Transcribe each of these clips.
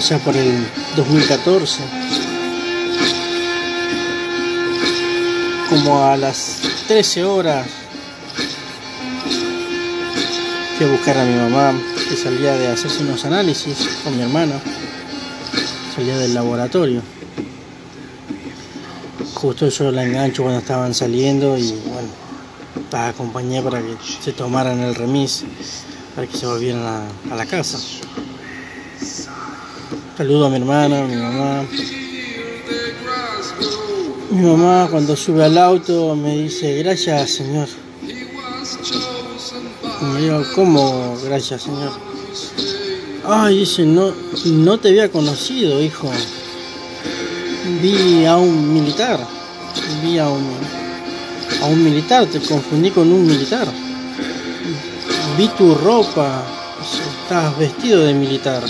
allá por el 2014. Como a las 13 horas fui a buscar a mi mamá que salía de hacerse unos análisis con mi hermano. Salía del laboratorio. Justo yo la engancho cuando estaban saliendo y bueno, la acompañé para que se tomaran el remis, para que se volvieran a, a la casa. Saludo a mi hermana, a mi mamá. Mi mamá cuando sube al auto me dice, gracias Señor. Y digo, ¿cómo gracias Señor? Ay, dice, no, no te había conocido, hijo. Vi a un militar. Vi a un, a un militar, te confundí con un militar. Vi tu ropa, estabas vestido de militar.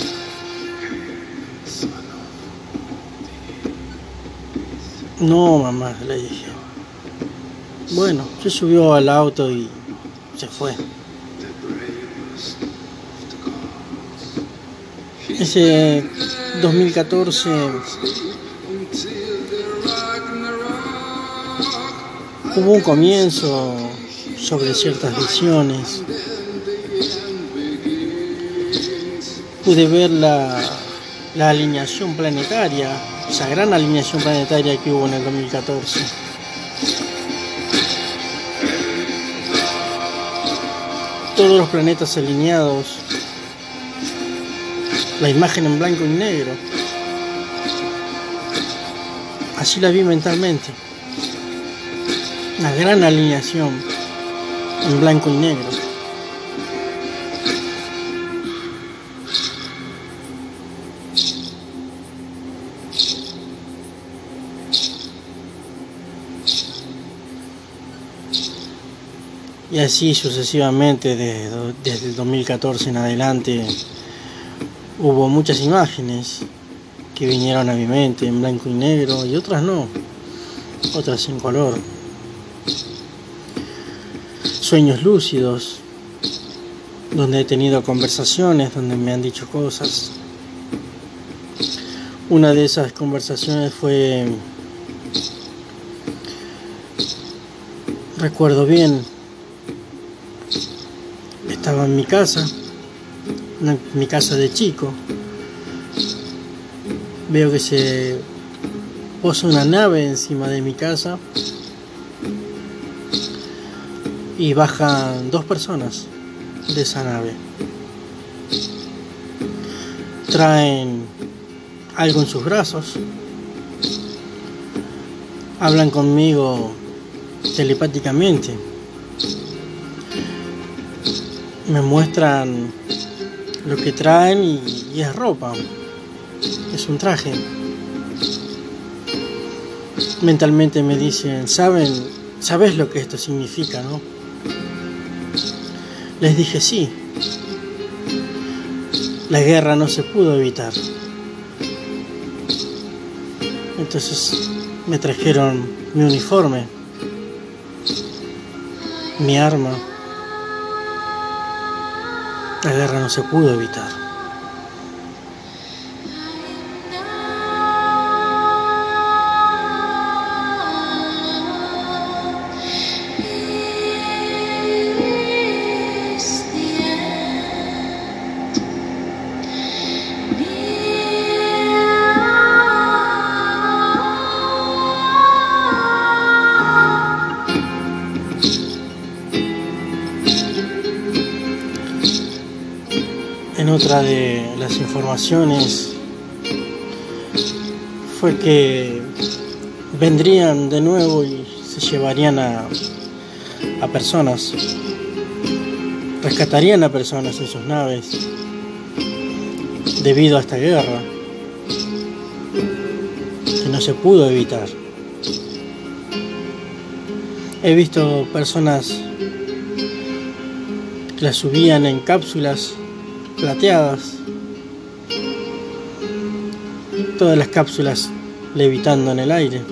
No, mamá, le dije. Bueno, se subió al auto y se fue. Ese 2014 hubo un comienzo sobre ciertas visiones. Pude ver la, la alineación planetaria, esa gran alineación planetaria que hubo en el 2014. Todos los planetas alineados, la imagen en blanco y negro. Así la vi mentalmente. Una gran alineación en blanco y negro. Y así sucesivamente desde, el 2014 en adelante hubo muchas imágenes que vinieron a mi mente en blanco y negro y otras no, otras en color. Sueños lúcidos, donde he tenido conversaciones, donde me han dicho cosas. Una de esas conversaciones fue, recuerdo bien, estaba en mi casa, en mi casa de chico. Veo que se posa una nave encima de mi casa y bajan dos personas de esa nave. Traen algo en sus brazos. Hablan conmigo telepáticamente. Me muestran lo que traen y, es ropa. Es un traje. Mentalmente me dicen, saben, sabes lo que esto significa, ¿no? Les dije sí. La guerra no se pudo evitar. Entonces me trajeron mi uniforme, mi arma. La guerra no se pudo evitar. De las informaciones fue que vendrían de nuevo y se llevarían a, a personas, rescatarían a personas en sus naves debido a esta guerra que no se pudo evitar. He visto personas que las subían en cápsulas plateadas, todas las cápsulas levitando en el aire,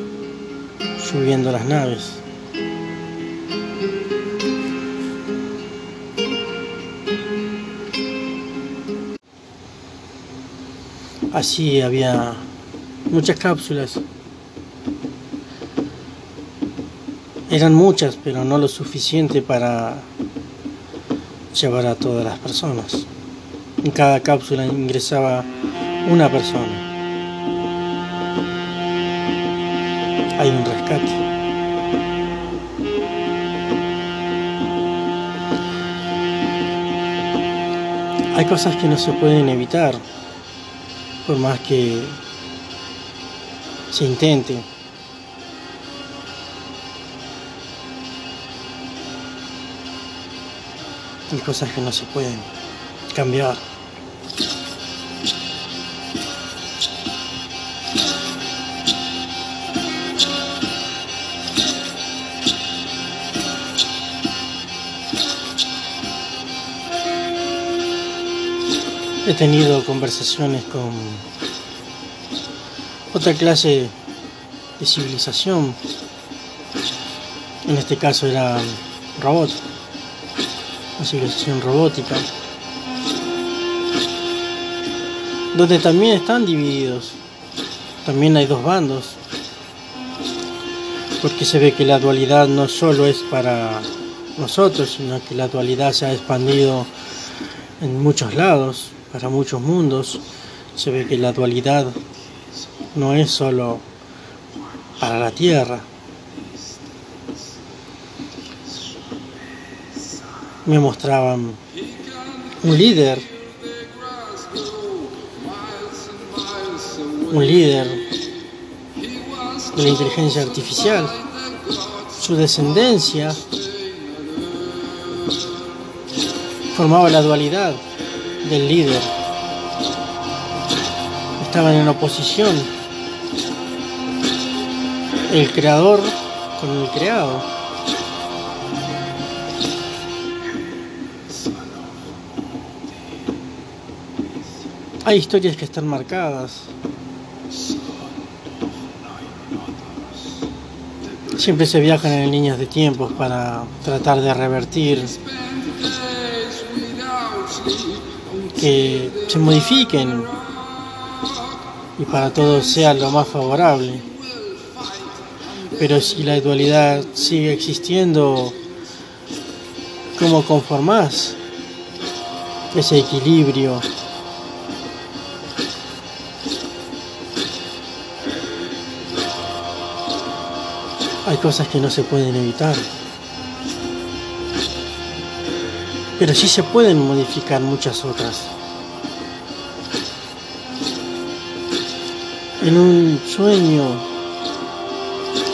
subiendo las naves. Así había muchas cápsulas. Eran muchas, pero no lo suficiente para llevar a todas las personas. En cada cápsula ingresaba una persona. Hay un rescate. Hay cosas que no se pueden evitar, por más que se intente. Hay cosas que no se pueden cambiar. He tenido conversaciones con otra clase de civilización. En este caso era robot, una civilización robótica, donde también están divididos. También hay dos bandos, porque se ve que la dualidad no solo es para nosotros, sino que la dualidad se ha expandido en muchos lados para muchos mundos. Se ve que la dualidad no es solo para la Tierra. Me mostraban un líder, un líder de la inteligencia artificial, su descendencia formaba la dualidad del líder. Estaban en oposición. El creador con el creado. Hay historias que están marcadas. Siempre se viajan en líneas de tiempos para tratar de revertir que se modifiquen y para todos sea lo más favorable. Pero si la dualidad sigue existiendo, ¿cómo conformás ese equilibrio? Hay cosas que no se pueden evitar. Pero sí se pueden modificar muchas otras. En un sueño,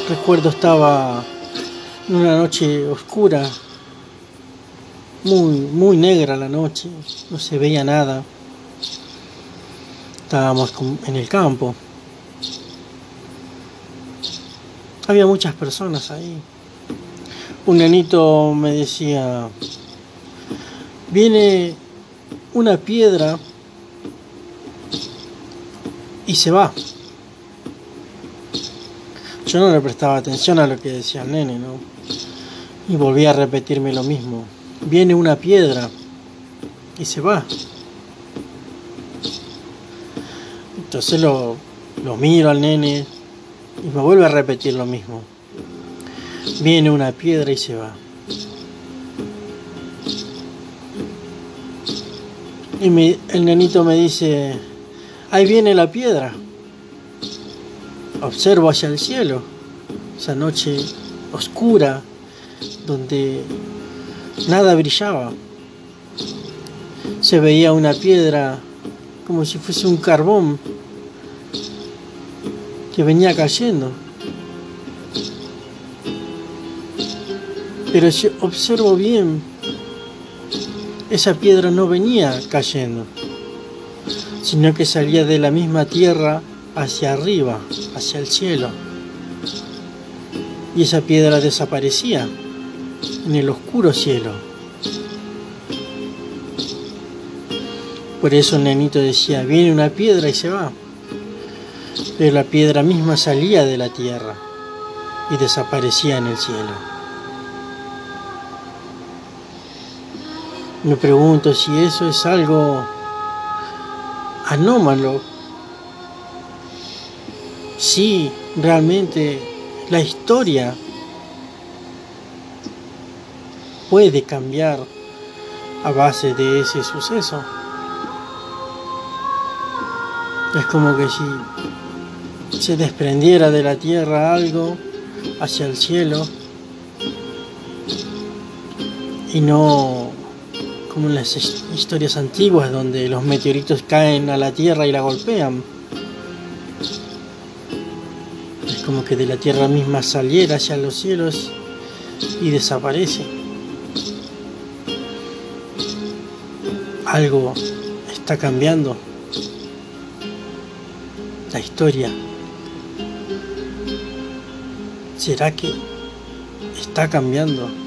recuerdo estaba en una noche oscura, muy, muy negra la noche, no se veía nada. Estábamos en el campo. Había muchas personas ahí. Un nenito me decía, viene una piedra y se va. Yo no le prestaba atención a lo que decía el nene, ¿no? Y volví a repetirme lo mismo. Viene una piedra y se va. Entonces lo, lo miro al nene y me vuelve a repetir lo mismo. Viene una piedra y se va. Y el nenito me dice, ahí viene la piedra. Observo hacia el cielo, esa noche oscura, donde nada brillaba. Se veía una piedra como si fuese un carbón que venía cayendo. Pero si observo bien, esa piedra no venía cayendo, sino que salía de la misma tierra hacia arriba, hacia el cielo. Y esa piedra desaparecía en el oscuro cielo. Por eso el nenito decía, viene una piedra y se va. Pero la piedra misma salía de la tierra y desaparecía en el cielo. Me pregunto si eso es algo anómalo si realmente la historia puede cambiar a base de ese suceso. Es como que si se desprendiera de la tierra algo hacia el cielo y no como en las historias antiguas donde los meteoritos caen a la tierra y la golpean. Es como que de la tierra misma saliera hacia los cielos y desaparece. Algo está cambiando. La historia. ¿Será que está cambiando?